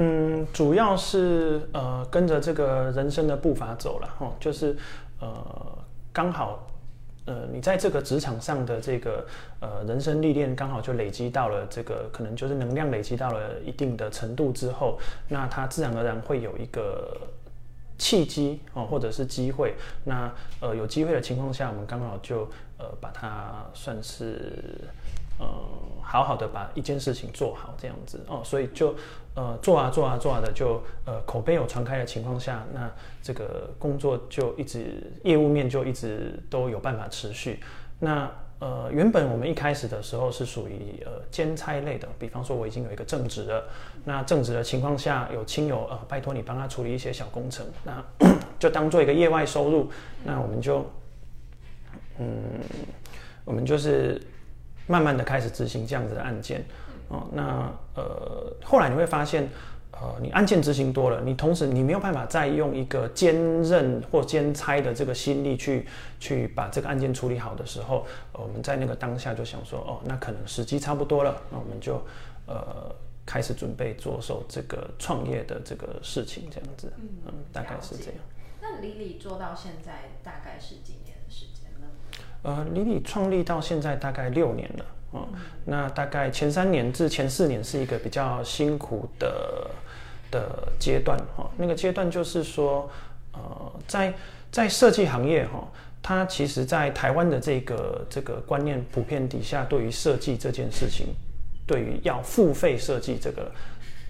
嗯，主要是呃跟着这个人生的步伐走了哈，就是呃刚好呃你在这个职场上的这个呃人生历练，刚好就累积到了这个可能就是能量累积到了一定的程度之后，那它自然而然会有一个契机哦，或者是机会。那呃有机会的情况下，我们刚好就呃把它算是呃好好的把一件事情做好这样子哦，所以就呃做啊做啊做啊的就呃口碑有传开的情况下，那这个工作就一直业务面就一直都有办法持续。那呃，原本我们一开始的时候是属于呃兼差类的，比方说我已经有一个正职了，那正职的情况下有亲友呃拜托你帮他处理一些小工程，那就当做一个业外收入，那我们就嗯，我们就是慢慢的开始执行这样子的案件哦。那呃后来你会发现。呃，你案件执行多了，你同时你没有办法再用一个兼任或兼差的这个心力去去把这个案件处理好的时候，呃我们在那个当下就想说，哦，那可能时机差不多了，那我们就呃开始准备着手这个创业的这个事情，这样子，嗯，大概是这样。那李李做到现在大概是几年？呃，李李创立到现在大概六年了，嗯，那大概前三年至前四年是一个比较辛苦的的阶段，哈、那个阶段就是说，呃，在在设计行业，哈、它其实在台湾的这个这个观念普遍底下，对于设计这件事情，对于要付费设计这个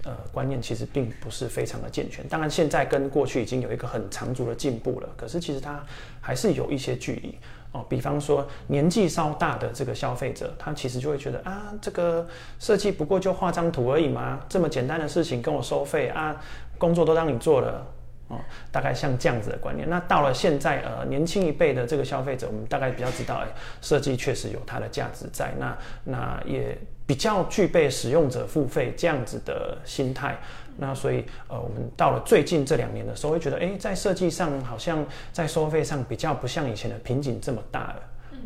呃观念，其实并不是非常的健全。当然，现在跟过去已经有一个很长足的进步了，可是其实它还是有一些距离。哦，比方说年纪稍大的这个消费者，他其实就会觉得啊，这个设计不过就画张图而已嘛，这么简单的事情跟我收费啊，工作都让你做了。哦，大概像这样子的观念。那到了现在，呃，年轻一辈的这个消费者，我们大概比较知道，哎，设计确实有它的价值在。那那也比较具备使用者付费这样子的心态。那所以，呃，我们到了最近这两年的时候，会觉得，哎，在设计上好像在收费上比较不像以前的瓶颈这么大了。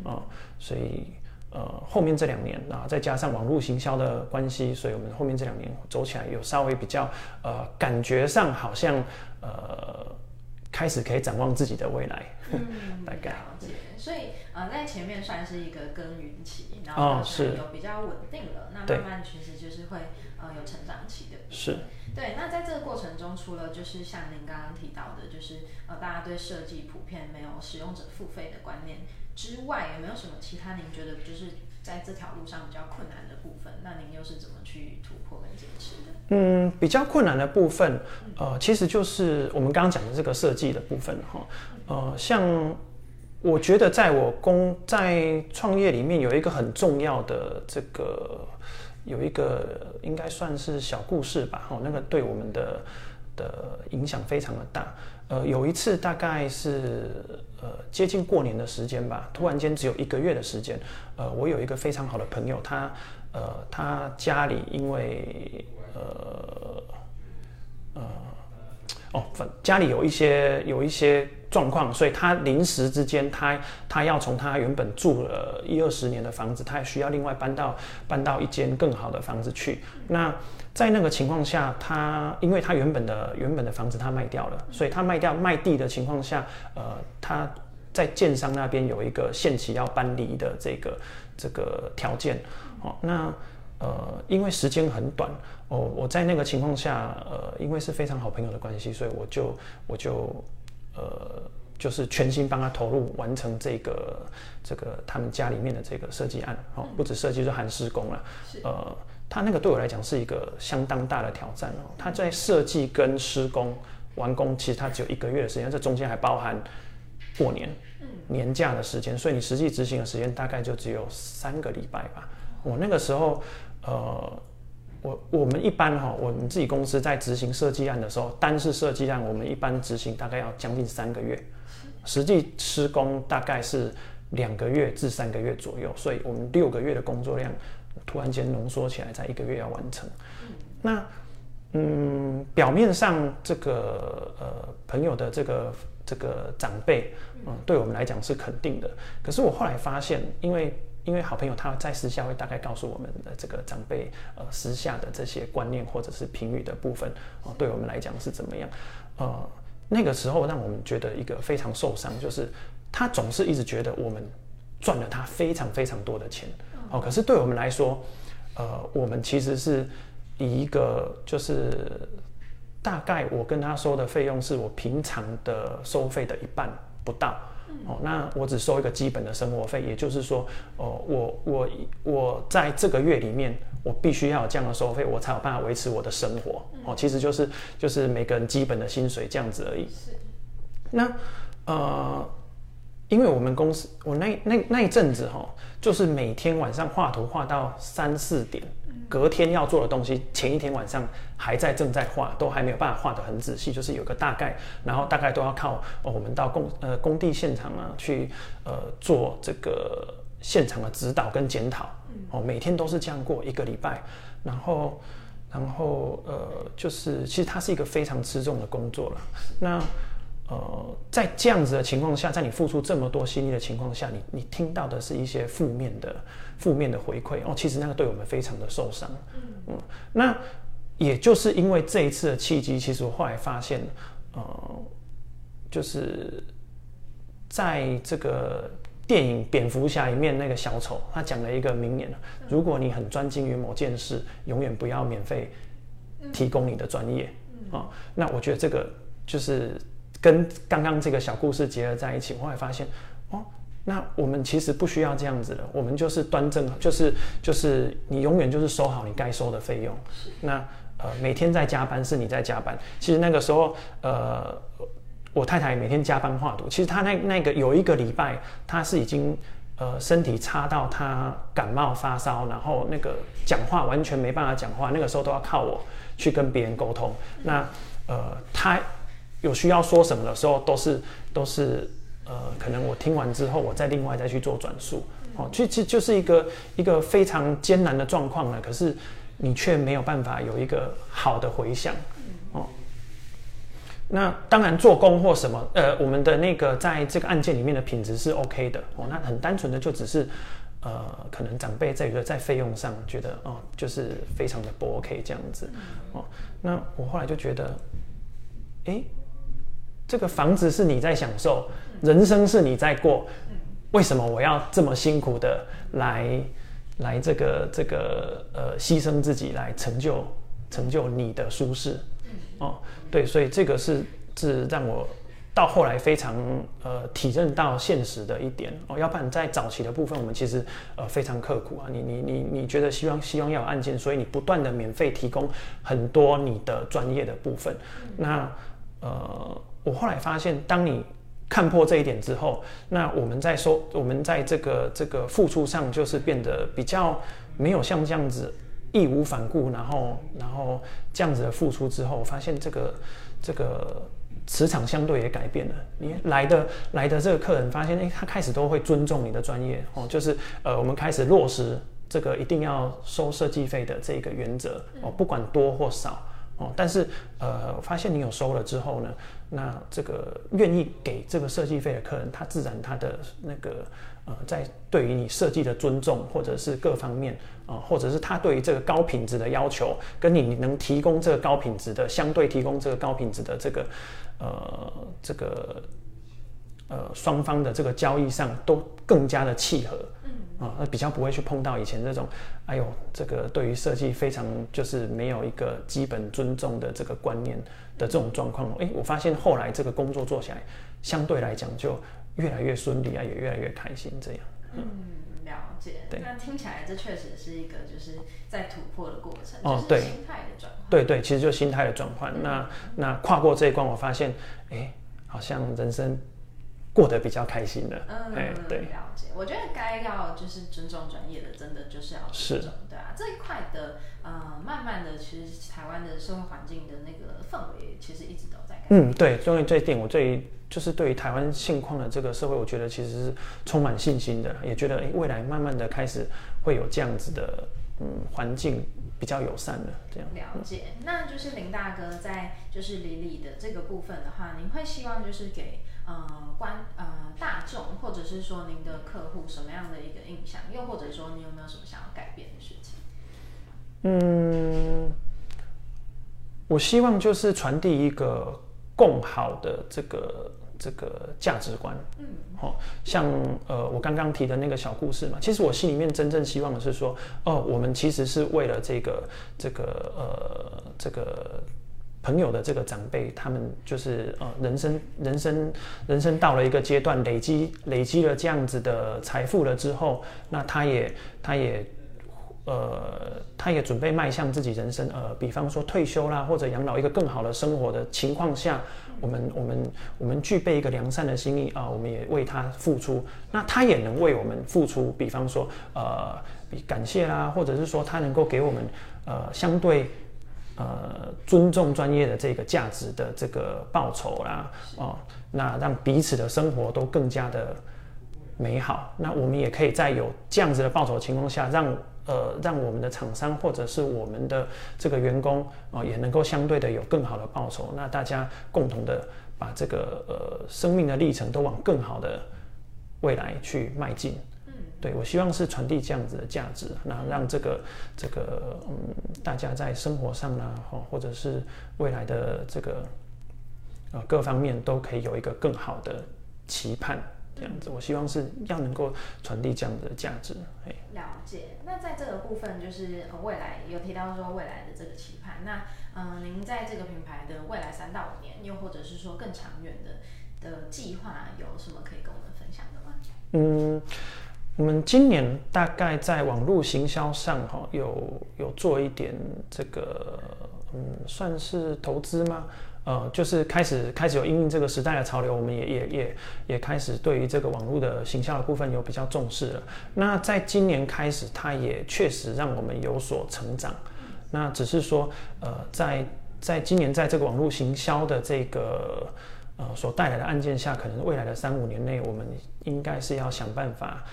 哦，所以。呃，后面这两年啊，再加上网络行销的关系，所以我们后面这两年走起来有稍微比较呃，感觉上好像呃，开始可以展望自己的未来，嗯，大概。所以呃，在前面算是一个耕耘期，然哦后是有比较稳定了，那慢慢其实就是会呃有成长期的。是对，那在这个过程中，除了就是像您刚刚提到的，就是呃大家对设计普遍没有使用者付费的观念之外，有没有什么其他您觉得就是在这条路上比较困难的部分？那您又是怎么去突破跟坚持的？嗯，比较困难的部分，呃，其实就是我们刚刚讲的这个设计的部分哈。呃，像我觉得在我工在创业里面有一个很重要的这个有一个应该算是小故事吧，哈，那个对我们的的影响非常的大。呃，有一次大概是呃接近过年的时间吧，突然间只有一个月的时间，呃，我有一个非常好的朋友，他呃他家里因为呃呃哦，家里有一些有一些状况，所以他临时之间他他要从他原本住了一二十年的房子，他也需要另外搬到搬到一间更好的房子去。那在那个情况下，他因为他原本的原本的房子他卖掉了，所以他卖掉卖地的情况下，呃，他在建商那边有一个限期要搬离的这个这个条件。哦，那呃，因为时间很短，哦，我在那个情况下，呃，因为是非常好朋友的关系，所以我就我就呃，就是全心帮他投入完成这个这个他们家里面的这个设计案，哦，不止设计，就含施工了，呃，他那个对我来讲是一个相当大的挑战哦，他在设计跟施工完工，其实他只有一个月的时间，这中间还包含过年。年假的时间，所以你实际执行的时间大概就只有三个礼拜吧。我那个时候，呃，我我们一般哈，我们自己公司在执行设计案的时候，单是设计案，我们一般执行大概要将近三个月，实际施工大概是两个月至三个月左右，所以我们六个月的工作量突然间浓缩起来，在一个月要完成。那嗯，表面上这个呃朋友的这个这个长辈，嗯，对我们来讲是肯定的。可是我后来发现，因为因为好朋友他在私下会大概告诉我们的这个长辈呃私下的这些观念或者是评语的部分，哦，对我们来讲是怎么样？呃，那个时候让我们觉得一个非常受伤，就是他总是一直觉得我们赚了他非常非常多的钱，哦，可是对我们来说，呃，我们其实是。以一个就是大概我跟他收的费用是我平常的收费的一半不到，哦，那我只收一个基本的生活费，也就是说，哦，我我我在这个月里面，我必须要有这样的收费，我才有办法维持我的生活，哦，其实就是就是每个人基本的薪水这样子而已。是，那呃。因为我们公司，我那那那一阵子哈，就是每天晚上画图画到三四点，隔天要做的东西，前一天晚上还在正在画，都还没有办法画得很仔细，就是有个大概，然后大概都要靠我们到工呃工地现场啊去呃做这个现场的指导跟检讨，哦，每天都是这样过一个礼拜，然后然后呃就是其实它是一个非常吃重的工作了，那。呃，在这样子的情况下，在你付出这么多心力的情况下，你你听到的是一些负面的负面的回馈哦，其实那个对我们非常的受伤。嗯，那也就是因为这一次的契机，其实我后来发现，呃，就是在这个电影《蝙蝠侠》里面那个小丑，他讲了一个名言：如果你很专精于某件事，永远不要免费提供你的专业。啊，那我觉得这个就是。跟刚刚这个小故事结合在一起，我会发现，哦，那我们其实不需要这样子的，我们就是端正，就是就是你永远就是收好你该收的费用。那呃，每天在加班是你在加班。其实那个时候，呃，我太太每天加班画图。其实她那那个有一个礼拜，她是已经呃身体差到她感冒发烧，然后那个讲话完全没办法讲话，那个时候都要靠我去跟别人沟通。那呃，她。有需要说什么的时候，都是都是呃，可能我听完之后，我再另外再去做转述，哦，其实就是一个一个非常艰难的状况了。可是你却没有办法有一个好的回响，哦。那当然做工或什么，呃，我们的那个在这个案件里面的品质是 OK 的，哦，那很单纯的就只是呃，可能长辈在在费用上觉得哦，就是非常的不 OK 这样子，哦，那我后来就觉得，哎。这个房子是你在享受，人生是你在过，为什么我要这么辛苦的来来这个这个呃牺牲自己来成就成就你的舒适？哦，对，所以这个是是让我到后来非常呃体认到现实的一点哦，要不然在早期的部分我们其实呃非常刻苦啊，你你你你觉得希望希望要有案件，所以你不断的免费提供很多你的专业的部分，那呃。我后来发现，当你看破这一点之后，那我们在收，我们在这个这个付出上，就是变得比较没有像这样子义无反顾，然后然后这样子的付出之后，发现这个这个磁场相对也改变了。你来的来的这个客人发现，哎，他开始都会尊重你的专业哦，就是呃，我们开始落实这个一定要收设计费的这个原则哦，不管多或少。哦，但是呃，发现你有收了之后呢，那这个愿意给这个设计费的客人，他自然他的那个呃，在对于你设计的尊重，或者是各方面啊，或者是他对于这个高品质的要求，跟你能提供这个高品质的相对提供这个高品质的这个呃这个呃双方的这个交易上都更加的契合。啊，那比较不会去碰到以前这种，哎呦，这个对于设计非常就是没有一个基本尊重的这个观念的这种状况。哎，我发现后来这个工作做起来，相对来讲就越来越顺利啊，也越来越开心这样。嗯，了解。对，那听起来这确实是一个就是在突破的过程。哦，对，心态的转换。对对，其实就心态的转换。那那跨过这一关，我发现，哎，好像人生过得比较开心的。嗯，哎，对，了解。我觉得该要就是尊重专业的，真的就是要尊重，对啊。这一块的呃，慢慢的，其实台湾的社会环境的那个氛围，其实一直都在改变。嗯，对，关于这一点，我最就是对于台湾现况的这个社会，我觉得其实是充满信心的，也觉得哎，未来慢慢的开始会有这样子的嗯环境。比较友善的这样了解，那就是林大哥在就是李李的这个部分的话，您会希望就是给呃观呃大众或者是说您的客户什么样的一个印象？又或者说你有没有什么想要改变的事情？嗯，我希望就是传递一个共好的这个。这个价值观，嗯，好，像呃，我刚刚提的那个小故事嘛，其实我心里面真正希望的是说，哦，我们其实是为了这个这个呃这个朋友的这个长辈，他们就是呃人生人生人生到了一个阶段，累积累积了这样子的财富了之后，那他也他也。呃，他也准备迈向自己人生，呃，比方说退休啦，或者养老一个更好的生活的情况下，我们我们我们具备一个良善的心意啊，我们也为他付出，那他也能为我们付出，比方说呃，比感谢啦，或者是说他能够给我们呃相对呃尊重专业的这个价值的这个报酬啦，哦，那让彼此的生活都更加的美好，那我们也可以在有这样子的报酬情况下让。呃，让我们的厂商或者是我们的这个员工啊，也能够相对的有更好的报酬。那大家共同的把这个呃生命的历程都往更好的未来去迈进。嗯，对我希望是传递这样子的价值，那让这个这个嗯大家在生活上呢，或者是未来的这个呃各方面都可以有一个更好的期盼。这样子，我希望是要能够传递这样的价值。哎，了解。那在这个部分，就是呃未来有提到说未来的这个期盼。那嗯，您在这个品牌的未来三到五年，又或者是说更长远的的计划，有什么可以跟我们分享的吗？嗯，我们今年大概在网络行销上哈，有有做一点这个，嗯，算是投资吗？呃，就是开始开始有应用这个时代的潮流，我们也也也也开始对于这个网络的行销的部分有比较重视了。那在今年开始，它也确实让我们有所成长。那只是说，呃，在在今年在这个网络行销的这个呃所带来的案件下，可能未来的三五年内，我们应该是要想办法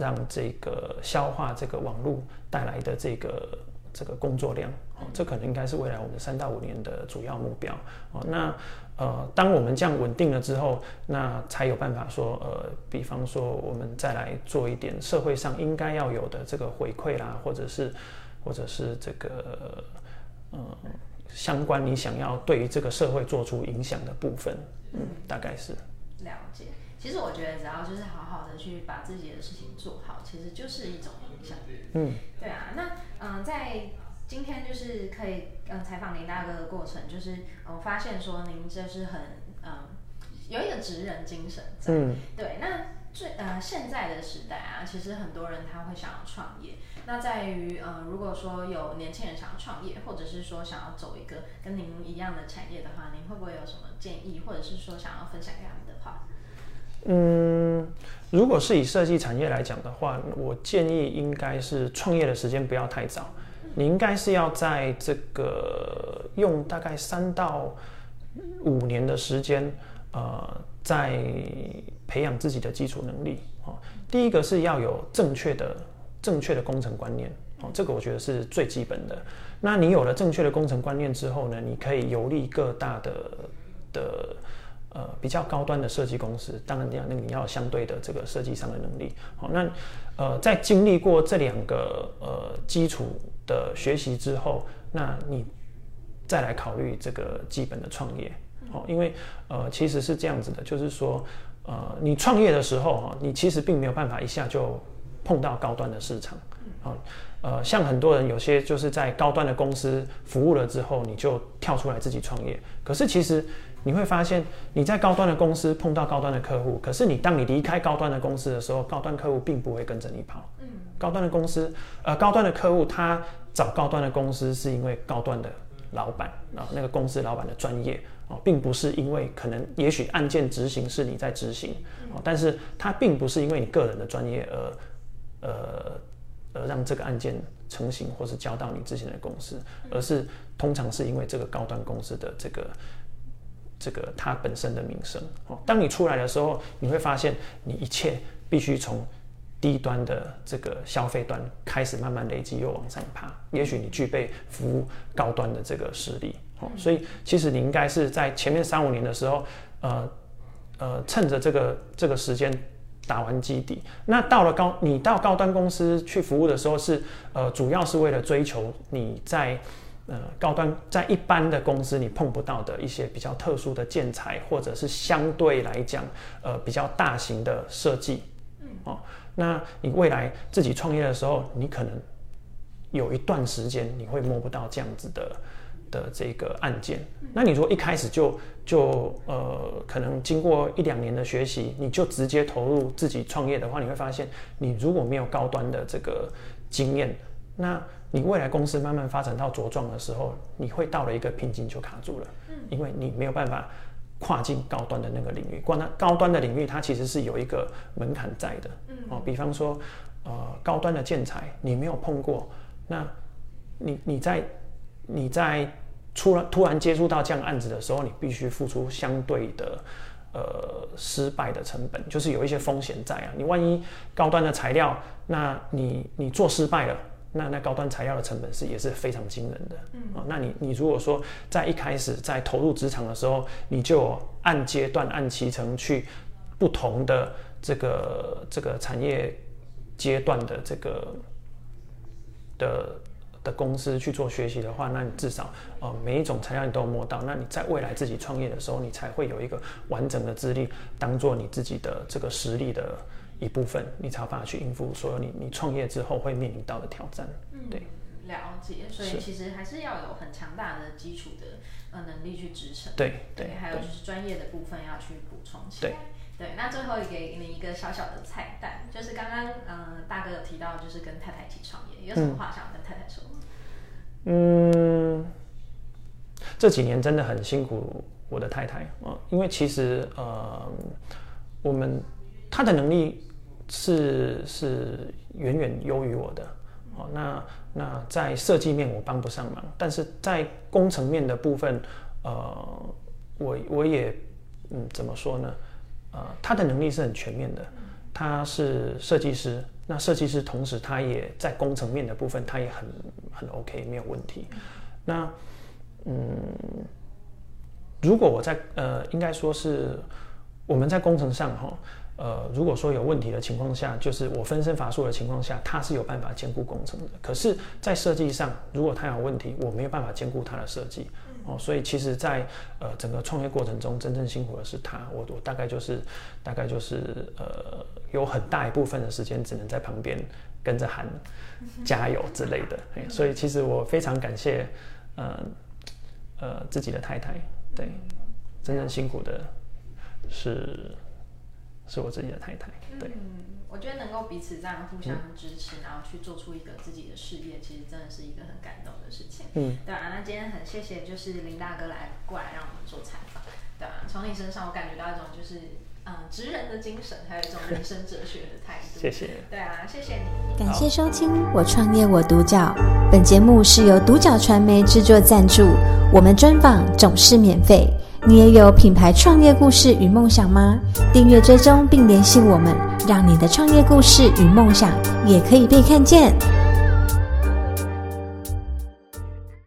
让这个消化这个网络带来的这个。这个工作量，哦，这可能应该是未来我们三到五年的主要目标，哦，那呃，当我们这样稳定了之后，那才有办法说，呃，比方说我们再来做一点社会上应该要有的这个回馈啦，或者是或者是这个呃相关你想要对于这个社会做出影响的部分，嗯，大概是了解。其实我觉得只要就是好好的去把自己的事情做好，其实就是一种影响。嗯，对啊，那嗯，在今天就是可以嗯采访林大哥的过程，就是我发现说您就是很嗯有一个职人精神在。嗯，对，那最呃现在的时代啊，其实很多人他会想要创业，那在于呃如果说有年轻人想要创业，或者是说想要走一个跟您一样的产业的话，您会不会有什么建议，或者是说想要分享给他们？嗯，如果是以设计产业来讲的话，我建议应该是创业的时间不要太早。你应该是要在这个用大概三到五年的时间，呃，在培养自己的基础能力。哦，第一个是要有正确的正确的工程观念。哦，这个我觉得是最基本的。那你有了正确的工程观念之后呢，你可以游历各大的的。呃，比较高端的设计公司，当然你要那你要相对的这个设计上的能力。好，那呃，在经历过这两个呃基础的学习之后，那你再来考虑这个基本的创业。好，因为呃，其实是这样子的，就是说呃，你创业的时候，你其实并没有办法一下就碰到高端的市场。好，呃，像很多人有些就是在高端的公司服务了之后，你就跳出来自己创业。可是其实。你会发现你在高端的公司碰到高端的客户，可是你当你离开高端的公司的时候，高端客户并不会跟着你跑。嗯，高端的公司，呃，高端的客户他找高端的公司是因为高端的老板啊，那个公司老板的专业啊，并不是因为可能也许案件执行是你在执行哦，但是他并不是因为你个人的专业而呃而让这个案件成型或是交到你之前的公司，而是通常是因为这个高端公司的这个这个它本身的名声哦。当你出来的时候，你会发现你一切必须从低端的这个消费端开始慢慢累积，又往上爬。也许你具备服务高端的这个实力哦，所以其实你应该是在前面三五年的时候，呃呃，趁着这个这个时间打完基底。那到了高，你到高端公司去服务的时候，是呃，主要是为了追求你在呃高端在一般的公司你碰不到的一些比较特殊的建材，或者是相对来讲呃比较大型的设计，嗯哦。那你未来自己创业的时候，你可能有一段时间你会摸不到这样子的的这个案件。那你如果一开始就就呃，可能经过一两年的学习，你就直接投入自己创业的话，你会发现，你如果没有高端的这个经验，那你未来公司慢慢发展到茁壮的时候，你会到了一个瓶颈就卡住了，因为你没有办法。跨进高端的那个领域，光它高端的领域，它其实是有一个门槛在的。嗯，哦，比方说，呃，高端的建材你没有碰过，那你你在你在突然突然接触到这样案子的时候，你必须付出相对的呃失败的成本，就是有一些风险在啊。你万一高端的材料，那你你做失败了。那那高端材料的成本是也是非常惊人的，嗯啊，那你你如果说在一开始在投入职场的时候，你就按阶段按期程去不同的这个这个产业阶段的这个的的公司去做学习的话，那你至少呃每一种材料你都摸到，那你在未来自己创业的时候，你才会有一个完整的资历，当做你自己的这个实力的。一部分，你才有办法去应付所有你你创业之后会面临到的挑战。嗯，对，了解。所以其实还是要有很强大的基础的呃能力去支撑。对对。还有就是专业的部分要去补充起来。对对。那最后给你一个小小的彩蛋，就是刚刚嗯大哥有提到，就是跟太太一起创业，有什么话想跟太太说吗？嗯，这几年真的很辛苦我的太太啊，因为其实呃我们她的能力。是是远远优于我的，哦，那那在设计面我帮不上忙，但是在工程面的部分，呃，我我也嗯怎么说呢？呃，他的能力是很全面的，他是设计师，那设计师同时他也在工程面的部分他也很很 OK 没有问题。那嗯，如果我在呃应该说是我们在工程上哈。呃，如果说有问题的情况下，就是我分身乏术的情况下，他是有办法兼顾工程的。可是，在设计上，如果他有问题，我没有办法兼顾他的设计。哦，所以其实，在呃整个创业过程中，真正辛苦的是他。我我大概就是大概就是呃，有很大一部分的时间只能在旁边跟着喊加油之类的。所以，其实我非常感谢呃呃自己的太太。对，真正辛苦的是。是我自己的太太，对，嗯，我觉得能够彼此这样互相支持，然后去做出一个自己的事业，其实真的是一个很感动的事情，嗯，对啊，那今天很谢谢，就是林大哥来过来让我们做采访，对啊，从你身上我感觉到一种就是嗯，职人的精神，还有一种人生哲学的态度，谢谢，对啊，谢谢你，感谢收听《我创业我独角》，本节目是由独角传媒制作赞助，我们专访总是免费。你也有品牌创业故事与梦想吗？订阅追踪并联系我们，让你的创业故事与梦想也可以被看见。